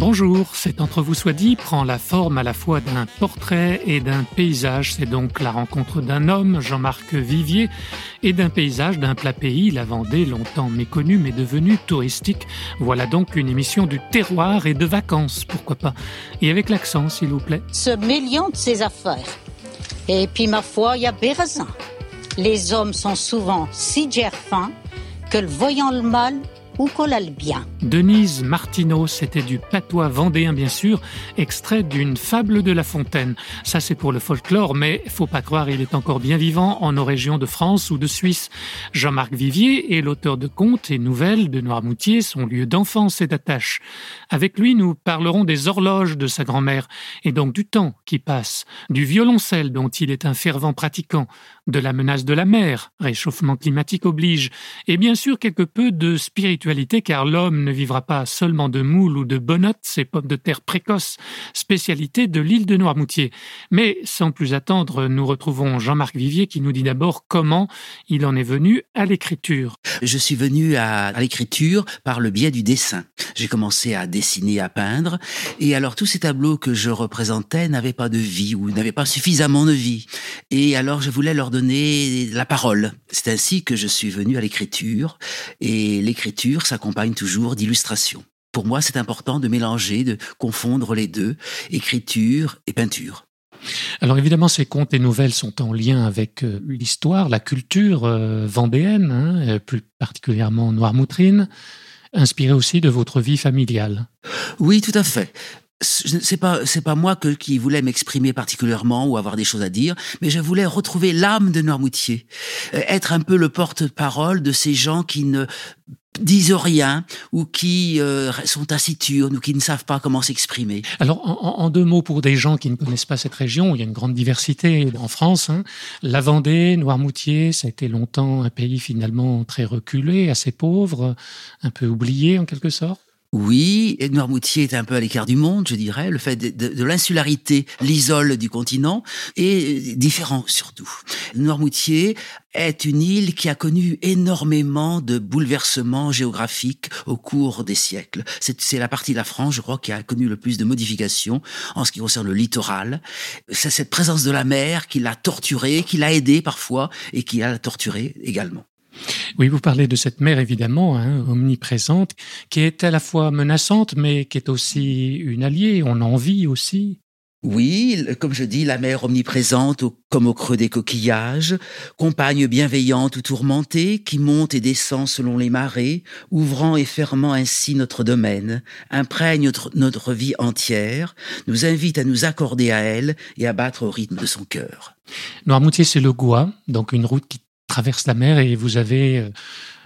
Bonjour, c'est Entre vous soit dit prend la forme à la fois d'un portrait et d'un paysage. C'est donc la rencontre d'un homme, Jean-Marc Vivier, et d'un paysage d'un plat pays, la Vendée, longtemps méconnue mais devenue touristique. Voilà donc une émission du terroir et de vacances, pourquoi pas. Et avec l'accent, s'il vous plaît. Ce million de ses affaires. Et puis, ma foi, il y a bien. Les hommes sont souvent si fins que le voyant le mal, Denise Martineau, c'était du patois vendéen bien sûr, extrait d'une fable de La Fontaine. Ça c'est pour le folklore, mais faut pas croire, il est encore bien vivant en nos régions de France ou de Suisse. Jean-Marc Vivier est l'auteur de contes et nouvelles de Noirmoutier, son lieu d'enfance et d'attache. Avec lui, nous parlerons des horloges de sa grand-mère, et donc du temps qui passe, du violoncelle dont il est un fervent pratiquant, de la menace de la mer, réchauffement climatique oblige, et bien sûr quelque peu de spiritualité car l'homme ne vivra pas seulement de moules ou de bonottes, ces pommes de terre précoces, spécialité de l'île de Noirmoutier. Mais sans plus attendre, nous retrouvons Jean-Marc Vivier qui nous dit d'abord comment il en est venu à l'écriture. Je suis venu à, l'écriture par le biais du dessin. J'ai commencé à dessiner, à peindre, et alors tous ces tableaux que je représentais n'avaient pas de vie ou n'avaient pas suffisamment de vie. Et alors je voulais leur donner la parole. C'est ainsi que je suis venu à l'écriture, et l'écriture s'accompagne toujours d'illustrations. Pour moi, c'est important de mélanger, de confondre les deux, écriture et peinture. Alors évidemment, ces contes et nouvelles sont en lien avec euh, l'histoire, la culture euh, vendéenne, hein, euh, plus particulièrement noirmoutrine, inspirée aussi de votre vie familiale. Oui, tout à fait c'est pas c'est pas moi que, qui voulais m'exprimer particulièrement ou avoir des choses à dire, mais je voulais retrouver l'âme de Noirmoutier, être un peu le porte-parole de ces gens qui ne disent rien ou qui euh, sont taciturnes ou qui ne savent pas comment s'exprimer. Alors, en, deux mots, pour des gens qui ne connaissent pas cette région, il y a une grande diversité en France. Hein. La Vendée, Noirmoutier, ça a été longtemps un pays finalement très reculé, assez pauvre, un peu oublié en quelque sorte. Oui, et Noirmoutier est un peu à l'écart du monde, je dirais. Le fait de, l'insularité l'isole du continent est différent surtout. Noirmoutier est une île qui a connu énormément de bouleversements géographiques au cours des siècles. C'est la partie de la France, je crois, qui a connu le plus de modifications en ce qui concerne le littoral. C'est cette présence de la mer qui l'a torturé, qui l'a aidé parfois et qui l'a torturé également. Oui, vous parlez de cette mer évidemment, hein, omniprésente, qui est à la fois menaçante, mais qui est aussi une alliée. On en vit aussi. Oui, comme je dis, la mer omniprésente comme au creux des coquillages, compagne bienveillante ou tourmentée qui monte et descend selon les marées, ouvrant et fermant ainsi notre domaine, imprègne notre, vie entière, nous invite à nous accorder à elle et à battre au rythme de son cœur. Noirmoutier, c'est le Gois, donc une route qui traverse la mer et vous avez euh,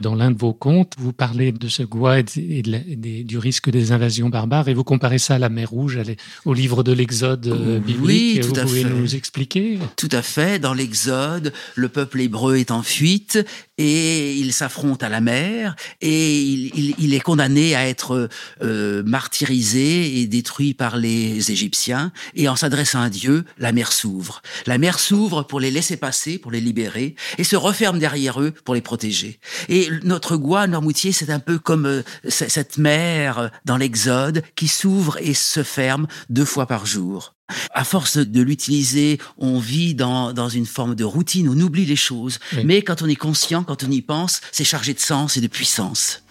dans l'un de vos contes, vous parlez de ce Goua et, du risque des invasions barbares et vous comparez ça à la mer Rouge, au livre de l'Exode euh, biblique. Oui, tout vous à pouvez fait. nous expliquer Tout à fait. Dans l'Exode, le peuple hébreu est en fuite et il s'affronte à la mer et il, est condamné à être euh, martyrisé et détruit par les Égyptiens. Et en s'adressant à Dieu, la mer s'ouvre. La mer s'ouvre pour les laisser passer, pour les libérer, et se referme derrière eux pour les protéger. Et notre Goua, Normoutier, c'est un peu comme euh, cette mer euh, dans l'Exode qui s'ouvre et se ferme deux fois par jour. À force de l'utiliser, on vit dans, dans, une forme de routine, on oublie les choses. Mais quand on est conscient, quand on y pense, c'est chargé de sens et de puissance.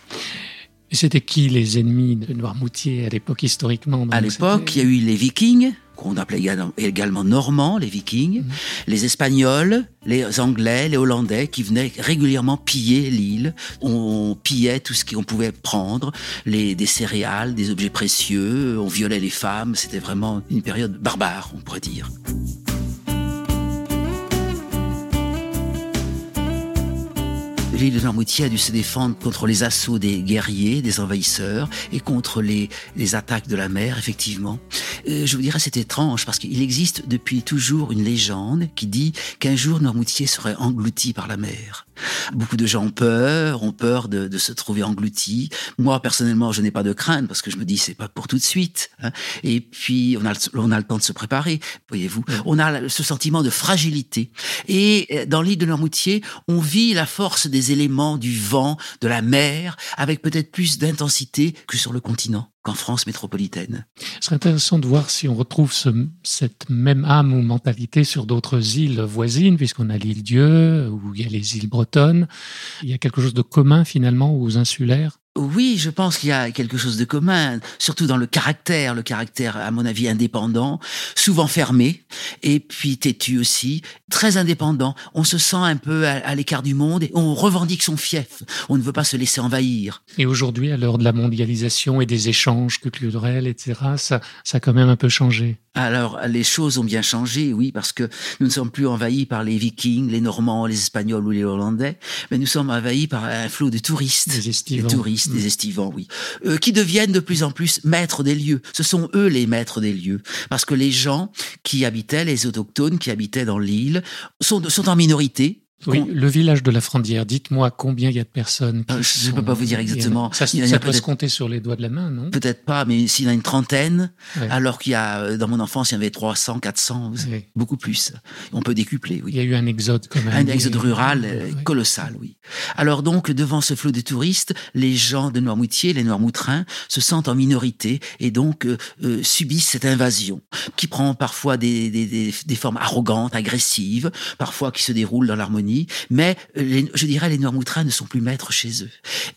Et c'était qui les ennemis de Noirmoutier à l'époque historiquement À l'époque, il y a eu les Vikings, qu'on appelait également normands, les vikings, mhm. les espagnols, les anglais, les hollandais qui venaient régulièrement piller l'île. On pillait tout ce qu'on pouvait prendre, les, des céréales, des objets précieux, on violait les femmes, c'était vraiment une période barbare, on pourrait dire. L'île de Noirmoutier a dû se défendre contre les assauts des guerriers, des envahisseurs, et contre les, attaques de la mer, effectivement. Euh, je vous dirais, c'est étrange, parce qu'il existe depuis toujours une légende qui dit qu'un jour Noirmoutier serait englouti par la mer. Beaucoup de gens ont peur, ont peur de, de se trouver engloutis. Moi, personnellement, je n'ai pas de crainte, parce que je me dis, c'est pas pour tout de suite. Hein. Et puis, on a, on a le temps de se préparer, voyez-vous. On a ce sentiment de fragilité. Et euh, dans l'île de Noirmoutier, on vit la force des éléments du vent, de la mer, avec peut-être plus d'intensité que sur le continent qu'en France métropolitaine. Ce serait intéressant de voir si on retrouve ce, cette même âme ou mentalité sur d'autres îles voisines, puisqu'on a l'île Dieu, où il y a les îles bretonnes. Il y a quelque chose de commun finalement aux insulaires? Oui, je pense qu'il y a quelque chose de commun, surtout dans le caractère, le caractère, à mon avis, indépendant, souvent fermé, et puis têtu aussi, très indépendant. On se sent un peu à, l'écart du monde et on revendique son fief. On ne veut pas se laisser envahir. Et aujourd'hui, à l'heure de la mondialisation et des échanges culturels, etc., ça, ça a quand même un peu changé. Alors, les choses ont bien changé, oui, parce que nous ne sommes plus envahis par les Vikings, les Normands, les Espagnols ou les Hollandais, mais nous sommes envahis par un flot de touristes. Des estivants. Des touristes, des mm. estivants, oui. Euh, qui deviennent de plus en plus maîtres des lieux. Ce sont eux les maîtres des lieux. Parce que les gens qui habitaient, les autochtones qui habitaient dans l'île, sont, sont en minorité, oui, le village de la Frondière. Dites-moi combien il y a de personnes. Euh, je ne peux pas vous dire exactement. Ça, ça peut se compter sur les doigts de la main, non? Peut-être pas, mais s'il y en a une trentaine, alors qu'il y a, euh, dans mon enfance, il y avait 300, 400, beaucoup plus. On peut décupler, oui. Il y a eu un exode quand même. Un exode rural euh, colossal, oui. Alors donc, devant ce flot de touristes, les gens de Noirmoutier, les Noirmoutrins, se sentent en minorité et donc subissent cette invasion qui prend parfois des, des, des formes arrogantes, agressives, parfois qui se déroulent dans l'harmonie mais je dirais les Noirmoutrins ne sont plus maîtres chez eux.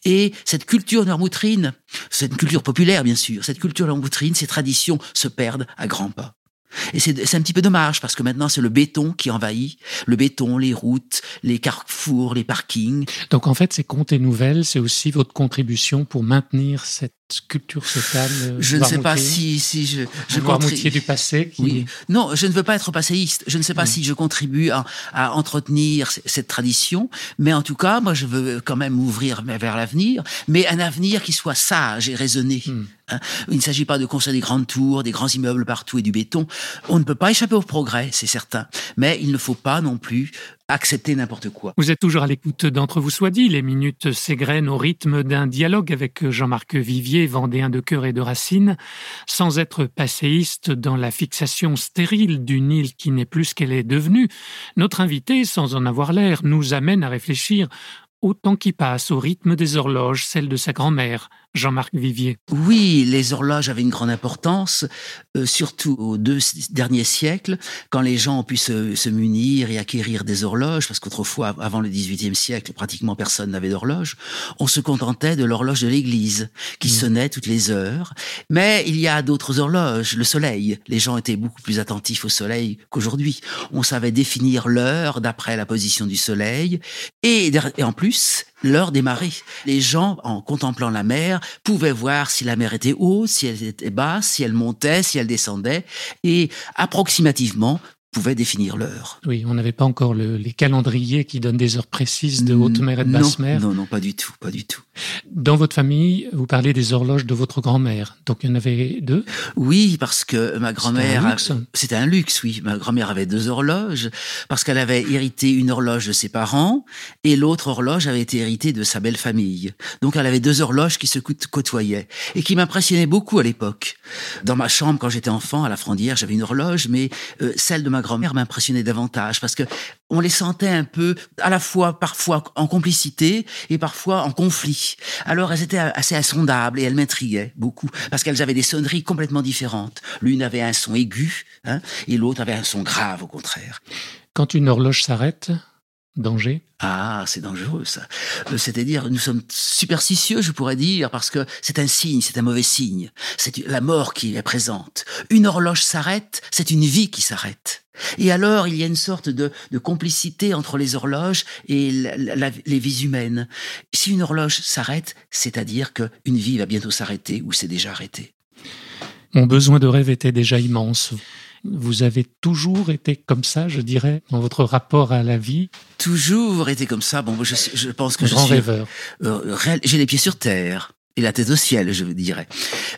Et cette culture noirmoutrine, c'est une culture populaire bien sûr, cette culture noirmoutrine, ces traditions se perdent à grands pas. Et c'est un petit peu dommage parce que maintenant c'est le béton qui envahit, le béton, les routes, les carrefours, les parkings. Donc en fait, ces contes et nouvelles, c'est aussi votre contribution pour maintenir cette culture sociale euh, Je ne sais pas si, si je, je contribue... du passé. Qui... Oui. Non, je ne veux pas être passéiste. Je ne sais pas si je contribue à, à, entretenir cette tradition, mais en tout cas, moi, je veux quand même m'ouvrir vers l'avenir, mais un avenir qui soit sage et raisonné. Hmm. Hein. Il ne s'agit pas de construire des grandes tours, des grands immeubles partout et du béton. On ne peut pas échapper au progrès, c'est certain, mais il ne faut pas non plus accepter n'importe quoi. Vous êtes toujours à l'écoute d'Entre vous soit dit, les minutes s'égrènent au rythme d'un dialogue avec Jean-Marc Vivier, vendéen de cœur et de racines, sans être passéiste dans la fixation stérile d'une île qui n'est plus ce qu'elle est devenue. Notre invité, sans en avoir l'air, nous amène à réfléchir au temps qui passe, au rythme des horloges, celle de sa grand-mère, Jean-Marc Vivier. Oui, les horloges avaient une grande importance, euh, surtout aux deux derniers siècles, quand les gens ont pu se, munir et acquérir des horloges, parce qu'autrefois, avant le XVIIIe siècle, pratiquement personne n'avait d'horloge. On se contentait de l'horloge de l'église, qui mmh. sonnait toutes les heures. Mais il y a d'autres horloges, le soleil. Les gens étaient beaucoup plus attentifs au soleil qu'aujourd'hui. On savait définir l'heure d'après la position du soleil. Et, et en plus, l'heure des marées. Les gens, en contemplant la mer, pouvaient voir si la mer était haute, si elle était basse, si elle montait, si elle descendait, et approximativement pouvait définir l'heure. Oui, on n'avait pas encore les calendriers qui donnent des heures précises de haute mer et de basse mer. Non, non, pas du tout, pas du tout. Dans votre famille, vous parlez des horloges de votre grand-mère. Donc il y en avait deux? Oui, parce que ma grand-mère... C'était un, luxe, oui. Ma grand-mère avait deux horloges parce qu'elle avait hérité une horloge de ses parents et l'autre horloge avait été héritée de sa belle famille. Donc elle avait deux horloges qui se côtoyaient et qui m'impressionnaient beaucoup à l'époque. Dans ma chambre, quand j'étais enfant, à la Frondière, j'avais une horloge, mais euh, celle de ma grand-mère m'impressionnait davantage parce que on les sentait un peu, à la fois parfois en complicité et parfois en conflit. Alors elles étaient assez insondables et elles m'intriguaient beaucoup parce qu'elles avaient des sonneries complètement différentes. L'une avait un son aigu hein, et l'autre avait un son grave au contraire. Quand une horloge s'arrête, danger ah, c'est dangereux ça. Euh, c'est-à-dire, nous sommes superstitieux, je pourrais dire, parce que c'est un signe, c'est un mauvais signe. C'est la mort qui est présente. Une horloge s'arrête, c'est une vie qui s'arrête. Et alors, il y a une sorte de, complicité entre les horloges et les vies humaines. Si une horloge s'arrête, c'est-à-dire qu'une vie va bientôt s'arrêter ou s'est déjà arrêtée. Mon besoin de rêve était déjà immense. Vous avez toujours été comme ça, je dirais, dans votre rapport à la vie Toujours été comme ça. Bon, je, je pense que Grand je suis rêveur. euh, j'ai les pieds sur terre et la tête au ciel, je dirais.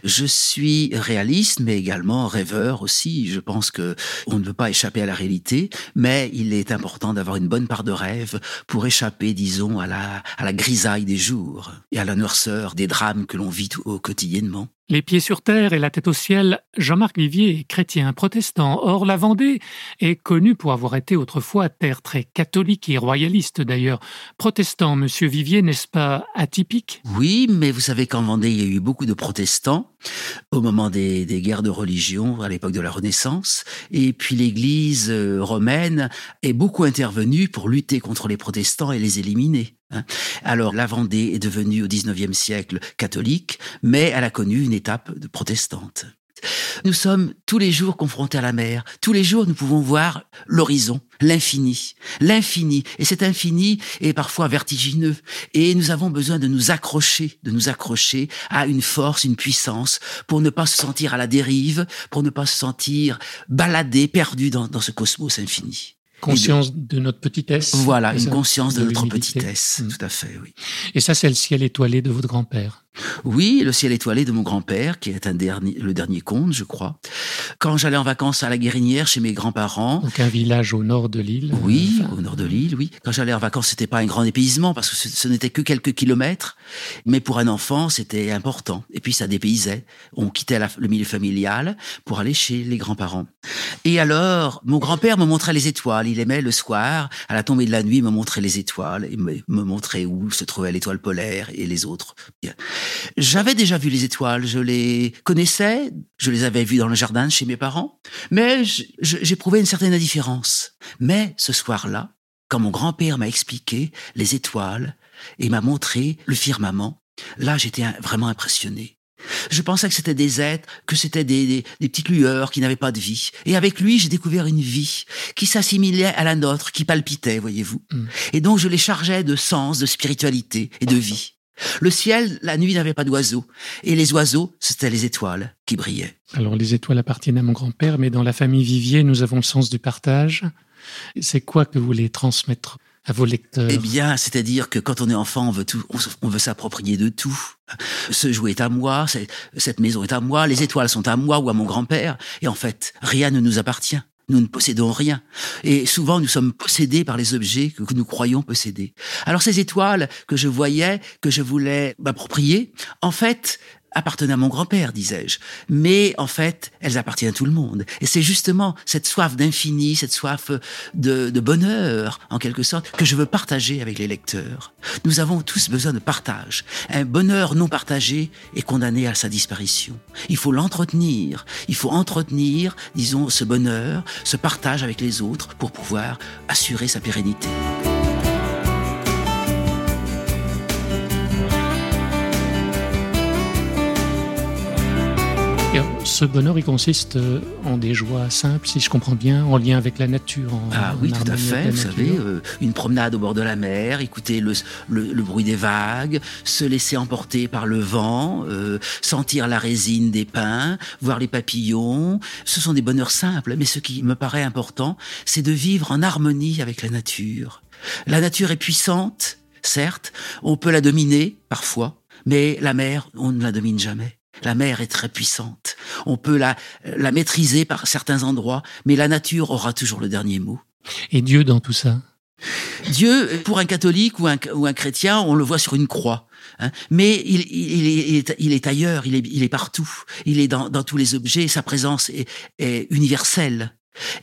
Je suis réaliste, mais également rêveur aussi. Je pense que on ne peut pas échapper à la réalité, mais il est important d'avoir une bonne part de rêve pour échapper, disons, à la, à la grisaille des jours et à la noirceur des drames que l'on vit tout- au quotidiennement. Les pieds sur terre et la tête au ciel, Jean-Marc Vivier est chrétien protestant. Or, la Vendée est connue pour avoir été autrefois terre très catholique et royaliste d'ailleurs. Protestant, monsieur Vivier, n'est-ce pas atypique? Oui, mais vous savez qu'en Vendée, il y a eu beaucoup de protestants au moment des, des guerres de religion, à l'époque de la Renaissance. Et puis l'Église euh, romaine est beaucoup intervenue pour lutter contre les protestants et les éliminer. Hein. Alors la Vendée est devenue au XIXe siècle catholique, mais elle a connu une étape protestante. Nous sommes tous les jours confrontés à la mer. Tous les jours, nous pouvons voir l'horizon, l'infini, l'infini. Et cet infini est parfois vertigineux. Et nous avons besoin de nous accrocher, de nous accrocher à une force, une puissance, pour ne pas se sentir à la dérive, pour ne pas se sentir baladé, perdu dans, dans ce cosmos infini. Conscience de notre petitesse. Voilà, une ça conscience de, notre petitesse. Mm. Tout à fait, oui. Et ça, c'est le ciel étoilé de votre grand-père. Oui, le ciel étoilé de mon grand-père, qui est un dernier, le dernier conte, je crois. Quand j'allais en vacances à la Guérinière chez mes grands-parents, Donc un village au nord de l'île. Oui, Enfin, au nord de l'île, oui. Quand j'allais en vacances, c'était pas un grand dépaysement parce que ce, ce n'était que quelques kilomètres, mais pour un enfant, c'était important. Et puis ça dépaysait. On quittait la- le milieu familial pour aller chez les grands-parents. Et alors, mon grand-père me montrait les étoiles. Il aimait le soir, à la tombée de la nuit, me montrer les étoiles et me, montrer où se trouvait l'étoile polaire et les autres. J'avais déjà vu les étoiles, je les connaissais, je les avais vues dans le jardin chez mes parents, mais j'éprouvais une certaine indifférence. Mais ce soir-là, quand mon grand-père m'a expliqué les étoiles et m'a montré le firmament, là j'étais vraiment impressionné. Je pensais que c'était des êtres, que c'était des, des, des petites lueurs qui n'avaient pas de vie. Et avec lui, j'ai découvert une vie qui s'assimilait à la nôtre, qui palpitait, voyez-vous. Mm. Et donc je les chargeais de sens, de spiritualité et de vie. Le ciel, la nuit n'avait pas d'oiseaux. Et les oiseaux, c'était les étoiles qui brillaient. Alors les étoiles appartiennent à mon grand-père, mais dans la famille Vivier, nous avons le sens du partage. C'est quoi que vous voulez transmettre à vos lecteurs Eh bien, c'est-à-dire que quand on est enfant, on veut tout, on, veut s'approprier de tout. Ce jouet est à moi, cette maison est à moi, les étoiles sont à moi ou à mon grand-père. Et en fait, rien ne nous appartient. Nous ne possédons rien. Et souvent, nous sommes possédés par les objets que nous croyons posséder. Alors ces étoiles que je voyais, que je voulais m'approprier, en fait, appartenaient à mon grand-père, disais-je. Mais en fait, elles appartiennent à tout le monde. Et c'est justement cette soif d'infini, cette soif de, de bonheur, en quelque sorte, que je veux partager avec les lecteurs. Nous avons tous besoin de partage. Un bonheur non partagé est condamné à sa disparition. Il faut l'entretenir. Il faut entretenir, disons, ce bonheur, ce partage avec les autres pour pouvoir assurer sa pérennité. Ce bonheur, il consiste euh, en des joies simples, si je comprends bien, en lien avec la nature. En, Ah en oui, tout à fait. Vous savez, euh, une promenade au bord de la mer, écouter le, le, le bruit des vagues, se laisser emporter par le vent, euh, sentir la résine des pins, voir les papillons. Ce sont des bonheurs simples, mais ce qui me paraît important, c'est de vivre en harmonie avec la nature. La nature est puissante, certes, on peut la dominer parfois, mais la mer, on ne la domine jamais. La mer est très puissante. On peut la, la maîtriser par certains endroits, mais la nature aura toujours le dernier mot. Et Dieu dans tout ça? Dieu, pour un catholique ou un, ou un chrétien, on le voit sur une croix. hein. Mais il, il, est, il, est, il est ailleurs, il est, il est partout. Il est dans, dans tous les objets, sa présence est, est universelle.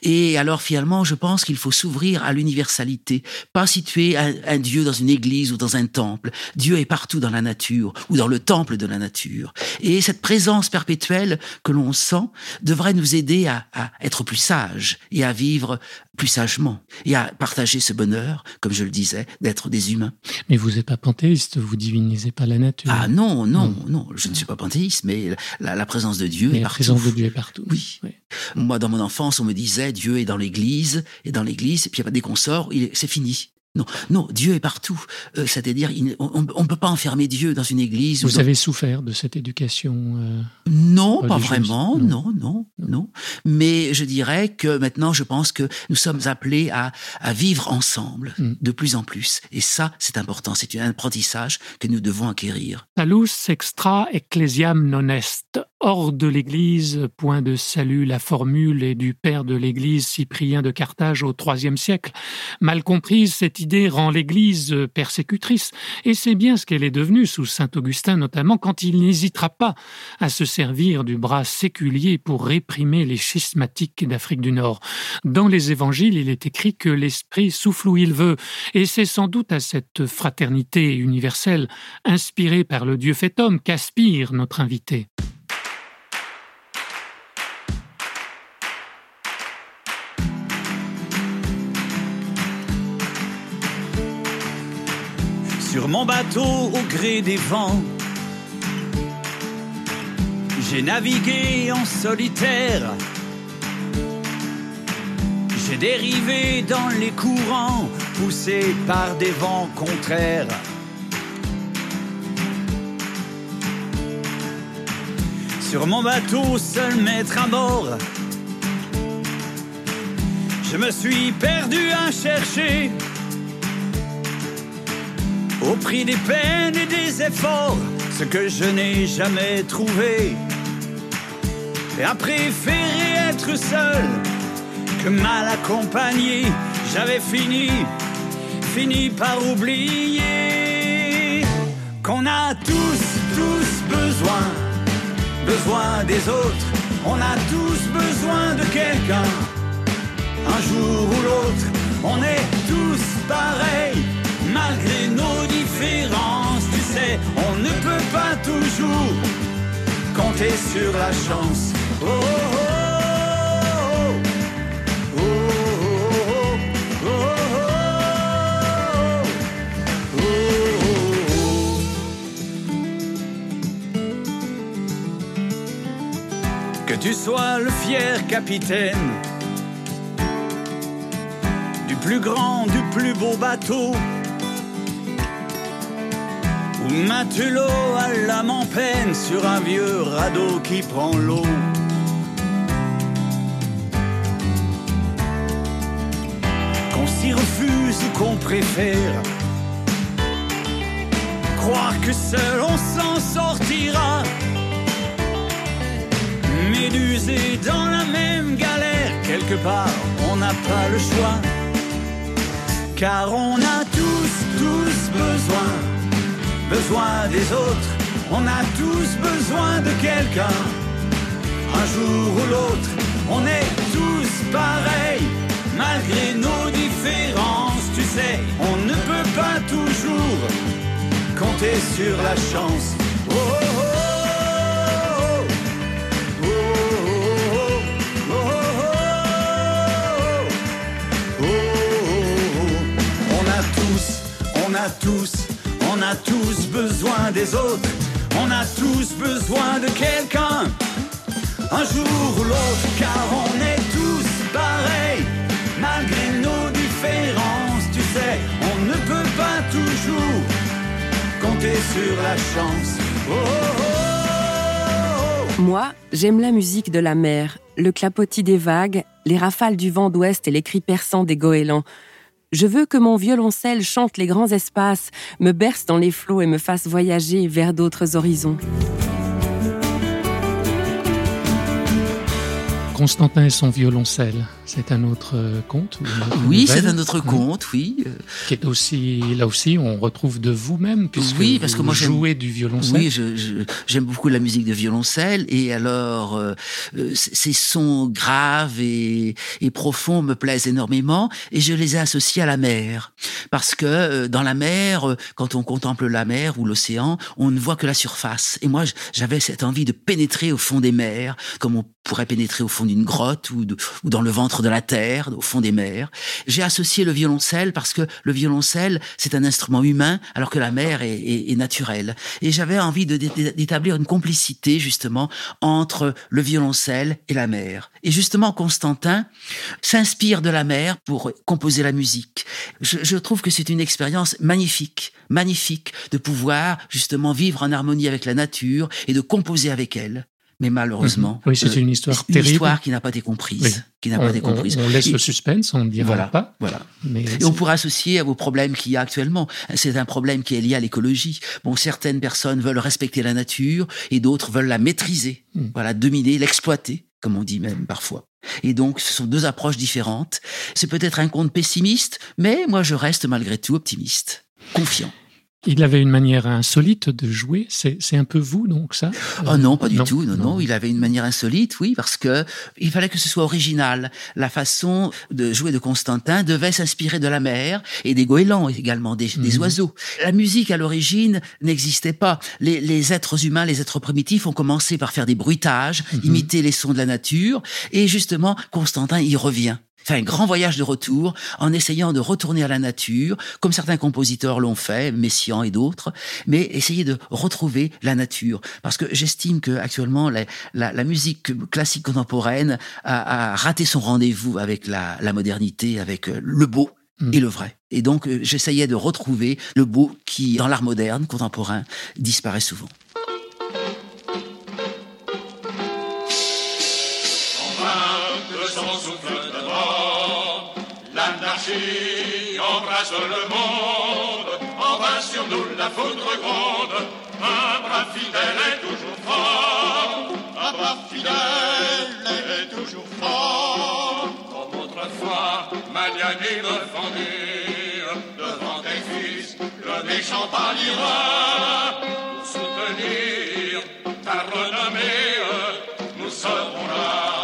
Et alors finalement, je pense qu'il faut s'ouvrir à l'universalité, pas situer un, un, Dieu dans une église ou dans un temple. Dieu est partout dans la nature ou dans le temple de la nature. Et cette présence perpétuelle que l'on sent devrait nous aider à, à être plus sages et à vivre plus sagement et à partager ce bonheur, comme je le disais, d'être des humains. Mais vous n'êtes pas panthéiste, vous divinisez pas la nature. Ah non, non, non, non je ne suis pas panthéiste, mais la, la présence de Dieu mais est la partout. présence de Dieu est partout. Oui. oui. Moi, dans mon enfance, on me disait Dieu est dans l'église, et dans l'église, et puis dès qu'on sort, c'est fini. Non, non, Dieu est partout. Euh, c'est-à-dire, on ne peut pas enfermer Dieu dans une église. Vous avez souffert de cette éducation euh, Non, pas vraiment. Non. non. non, Mais je dirais que maintenant, je pense que nous sommes appelés à, vivre ensemble mm. de plus en plus. Et ça, c'est important. C'est un apprentissage que nous devons acquérir. Salus extra ecclesiam non est. Hors de l'Église, point de salut, la formule est du père de l'Église Cyprien de Carthage au IIIe siècle. Mal comprise, cette rend l'Église persécutrice, et c'est bien ce qu'elle est devenue sous saint Augustin notamment, quand il n'hésitera pas à se servir du bras séculier pour réprimer les schismatiques d'Afrique du Nord. Dans les évangiles, il est écrit que l'Esprit souffle où il veut, et c'est sans doute à cette fraternité universelle, inspirée par le Dieu fait homme, qu'aspire notre invité. Bateau au gré des vents, j'ai navigué en solitaire. J'ai dérivé dans les courants, poussé par des vents contraires. Sur mon bateau, seul maître à bord, je me suis perdu à chercher au prix des peines et des efforts, ce que je n'ai jamais trouvé. Et à préférer être seul que mal accompagné, j'avais fini, fini par oublier qu'on a tous, tous besoin, besoin des autres. On a tous besoin de quelqu'un. Un jour ou l'autre, on est tous pareils malgré nos différences, tu sais, on ne peut pas toujours compter sur la chance. Oh, oh, oh, que tu sois le fier capitaine du plus grand, du plus beau bateau Matelot à l'âme en peine sur un vieux radeau qui prend l'eau. Qu'on s'y refuse ou qu'on préfère croire que seul on s'en sortira. Médusé dans la même galère, quelque part on n'a pas le choix. Car on a tous, tous besoin besoin des autres, on a tous besoin de quelqu'un. Un jour ou l'autre, on est tous pareils, malgré nos différences, tu sais, on ne peut pas toujours compter sur la chance. Oh, oh, oh, on a tous, on a tous besoin des autres, on a tous besoin de quelqu'un. Un jour ou l'autre, car on est tous pareils, malgré nos différences, tu sais, on ne peut pas toujours compter sur la chance. Oh, oh, oh, Moi, j'aime la musique de la mer, le clapotis des vagues, les rafales du vent d'ouest et les cris perçants des goélands. Je veux que mon violoncelle chante les grands espaces, me berce dans les flots et me fasse voyager vers d'autres horizons. Constantin et son violoncelle, c'est un autre euh, conte Oui, c'est un autre conte, oui. Euh. Qui est aussi, là aussi, on retrouve de vous-même, puisque oui, parce vous que moi jouez du violoncelle. Oui, j'aime beaucoup la musique de violoncelle, et alors, euh, ces sons graves et, et, profonds me plaisent énormément, et je les ai associés à la mer. Parce que dans la mer, quand on contemple la mer ou l'océan, on ne voit que la surface. Et moi, j'avais cette envie de pénétrer au fond des mers, comme on pourrait pénétrer au fond d'une grotte ou, dans le ventre de la terre, au fond des mers. J'ai associé le violoncelle parce que le violoncelle, c'est un instrument humain, alors que la mer est, naturelle. Et j'avais envie d'établir une complicité, justement, entre le violoncelle et la mer. Et justement, Constantin s'inspire de la mer pour composer la musique. Je trouve que c'est une expérience magnifique, magnifique de pouvoir, justement, vivre en harmonie avec la nature et de composer avec elle mais malheureusement, oui, c'est une histoire une terrible. histoire qui n'a pas été comprise, qui n'a pas été comprise. On, on laisse et, le suspense, on ne dira voilà, pas. Voilà. Mais et on pourrait associer aux problèmes qu'il y a actuellement. C'est un problème qui est lié à l'écologie. Bon, certaines personnes veulent respecter la nature et d'autres veulent la maîtriser, mm. voilà, dominer, l'exploiter, comme on dit même parfois. Et donc, ce sont deux approches différentes. C'est peut-être un conte pessimiste, mais moi, je reste malgré tout optimiste, confiant. Il avait une manière insolite de jouer. C'est un peu vous, donc ça? Oh non, pas du non. tout. Non, non, Il avait une manière insolite, oui, parce que il fallait que ce soit original. La façon de jouer de Constantin devait s'inspirer de la mer et des goélands également, des, mmh. des oiseaux. La musique à l'origine n'existait pas. Les, les, êtres humains, les êtres primitifs ont commencé par faire des bruitages, mmh. imiter les sons de la nature, et justement, Constantin y revient fait un grand voyage de retour en essayant de retourner à la nature, comme certains compositeurs l'ont fait, Messiaen et d'autres, mais essayer de retrouver la nature. Parce que j'estime que actuellement la, la, la, musique classique contemporaine a, a raté son rendez-vous avec la, la, modernité, avec le beau. Mmh. Et le vrai. Et donc, j'essayais de retrouver le beau qui, dans l'art moderne, contemporain, disparaît souvent. La foudre gronde, un bras fidèle est toujours fort, un bras fidèle est toujours fort. Comme autrefois, Magnani défendu, devant tes fils, le méchant pâlira, pour soutenir ta renommée, nous serons là,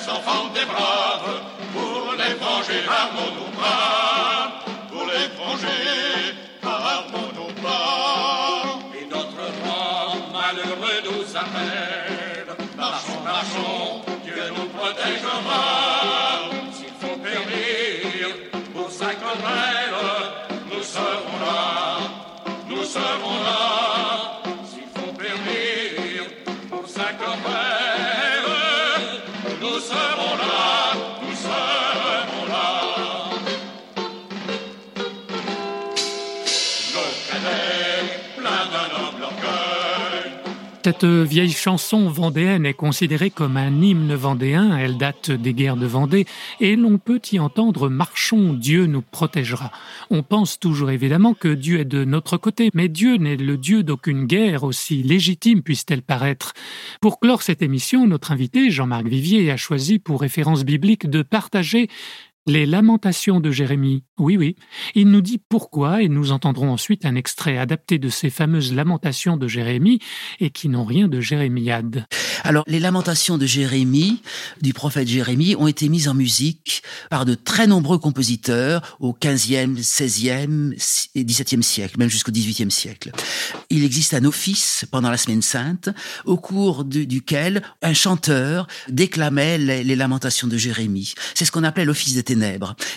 les enfants des braves pour les venger armons nos bras, pour les venger armons nos bras. Et notre roi malheureux nous appelle. Marchons, marchons, Dieu nous protégera. S'il faut périr pour sa querelle, nous serons là, nous serons là. Nous Cette vieille chanson vendéenne est considérée comme un hymne vendéen, elle date des guerres de Vendée, et l'on peut y entendre Marchons, Dieu nous protégera. On pense toujours évidemment que Dieu est de notre côté, mais Dieu n'est le Dieu d'aucune guerre, aussi légitime puisse-t-elle paraître. Pour clore cette émission, notre invité, Jean-Marc Vivier, a choisi pour référence biblique de partager les lamentations de Jérémie. Oui, oui. Il nous dit pourquoi et nous entendrons ensuite un extrait adapté de ces fameuses lamentations de Jérémie et qui n'ont rien de jérémiade. Alors, les lamentations de Jérémie, du prophète Jérémie, ont été mises en musique par de très nombreux compositeurs au 15e, 16e et 17e siècle, même jusqu'au 18e siècle. Il existe un office pendant la semaine sainte, au cours du, duquel un chanteur déclamait les, les lamentations de Jérémie. C'est ce qu'on appelait l'office des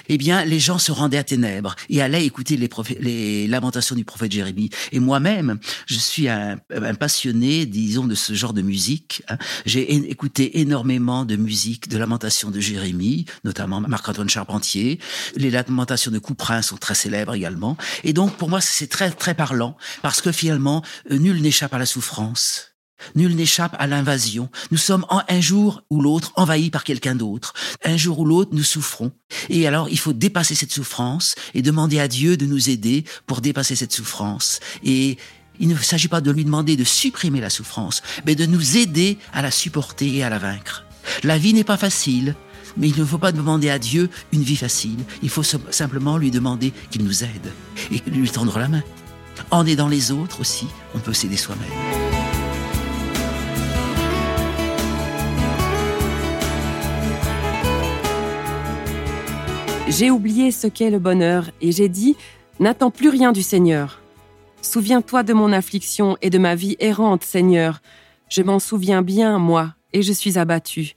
Eh bien, les gens se rendaient à ténèbres et allaient écouter les, lamentations du prophète Jérémie. Et moi-même, je suis un, passionné, disons, de ce genre de musique. J'ai écouté énormément de musique, de lamentations de Jérémie, notamment Marc-Antoine Charpentier. Les lamentations de Couperin sont très célèbres également. Et donc, pour moi, c'est très, très parlant, parce que finalement, nul n'échappe à la souffrance. Nul n'échappe à l'invasion. Nous sommes un jour ou l'autre envahis par quelqu'un d'autre. Un jour ou l'autre, nous souffrons. Et alors, il faut dépasser cette souffrance et demander à Dieu de nous aider pour dépasser cette souffrance. Et il ne s'agit pas de lui demander de supprimer la souffrance, mais de nous aider à la supporter et à la vaincre. La vie n'est pas facile. Mais il ne faut pas demander à Dieu une vie facile. Il faut simplement lui demander qu'il nous aide et lui tendre la main. En aidant les autres aussi, on peut s'aider soi-même. J'ai oublié ce qu'est le bonheur et j'ai dit N'attends plus rien du Seigneur. Souviens-toi de mon affliction et de ma vie errante, Seigneur. Je m'en souviens bien, moi, et je suis abattu.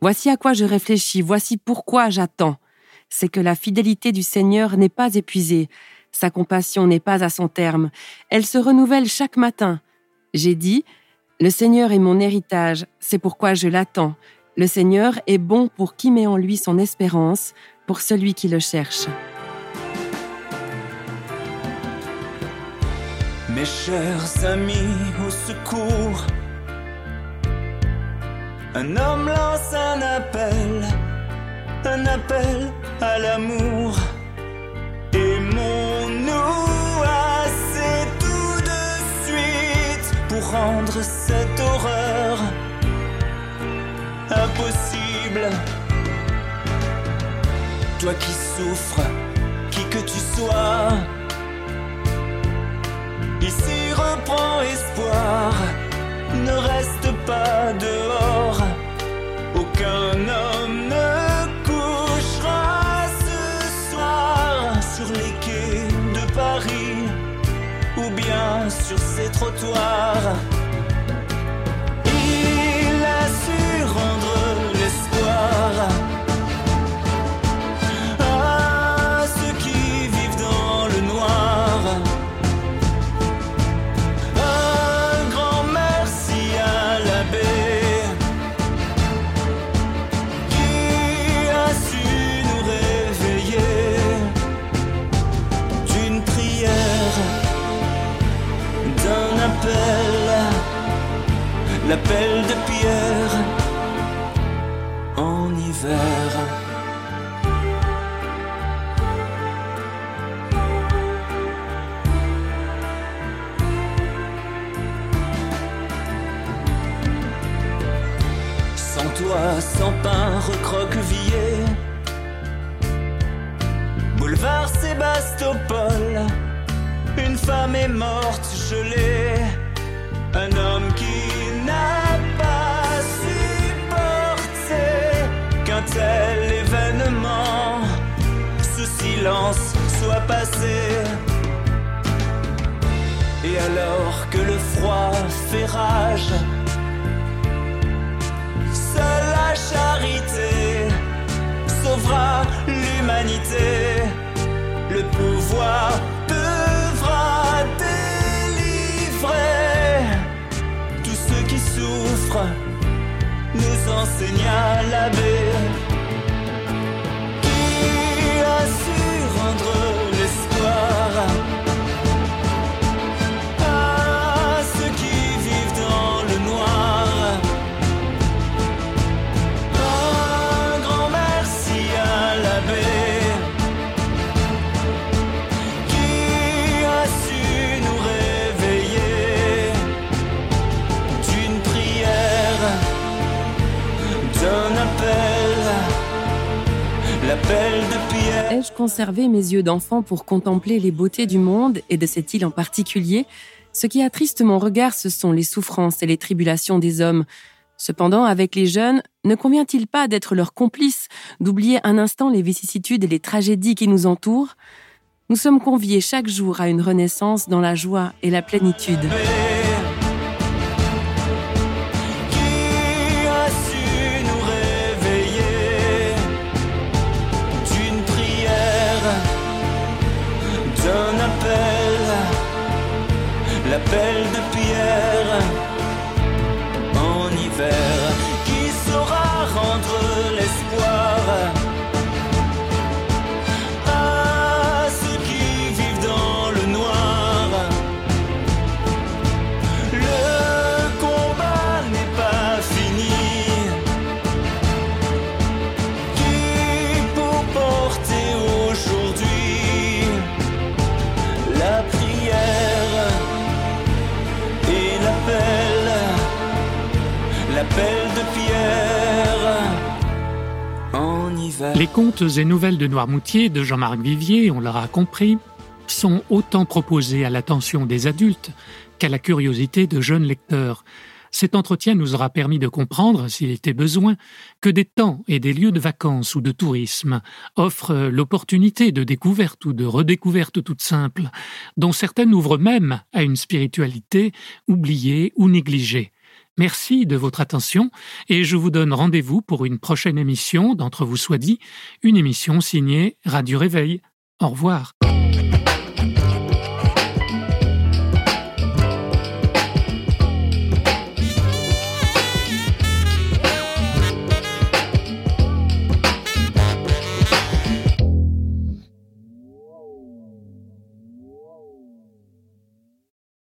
Voici à quoi je réfléchis, voici pourquoi j'attends. C'est que la fidélité du Seigneur n'est pas épuisée, sa compassion n'est pas à son terme, elle se renouvelle chaque matin. J'ai dit, le Seigneur est mon héritage, c'est pourquoi je l'attends. Le Seigneur est bon pour qui met en lui son espérance, pour celui qui le cherche. Mes chers amis, au secours. Un homme lance un appel, un appel à l'amour. Aimons-nous assez tout de suite pour rendre cette horreur Toi qui souffres, qui que tu sois, ici reprends espoir, ne reste pas dehors, aucun homme d'un appel, l'appel de Pierre en hiver. Sans toi, sans pain recroquevillé. Boulevard Sébastopol, une femme est morte gelée. Soit passé. Et alors que le froid fait rage, Seule la charité sauvera l'humanité. Le pouvoir nous enseigna conservé mes yeux d'enfant pour contempler les beautés du monde et de cette île en particulier Ce qui attriste mon regard, ce sont les souffrances et les tribulations des hommes. Cependant, avec les jeunes, ne convient-il pas d'être leurs complices, d'oublier un instant les vicissitudes et les tragédies qui nous entourent? Nous sommes conviés chaque jour à une renaissance dans la joie et la plénitude. Les contes et nouvelles de Noirmoutier de Jean-Marc Vivier, on l'aura compris, sont autant proposés à l'attention des adultes qu'à la curiosité de jeunes lecteurs. Cet entretien nous aura permis de comprendre, s'il était besoin, que des temps et des lieux de vacances ou de tourisme offrent l'opportunité de découverte ou de redécouverte toute simple, dont certaines ouvrent même à une spiritualité oubliée ou négligée. Merci de votre attention et je vous donne rendez-vous pour une prochaine émission d'Entre vous soit dit, une émission signée Radio Réveil. Au revoir.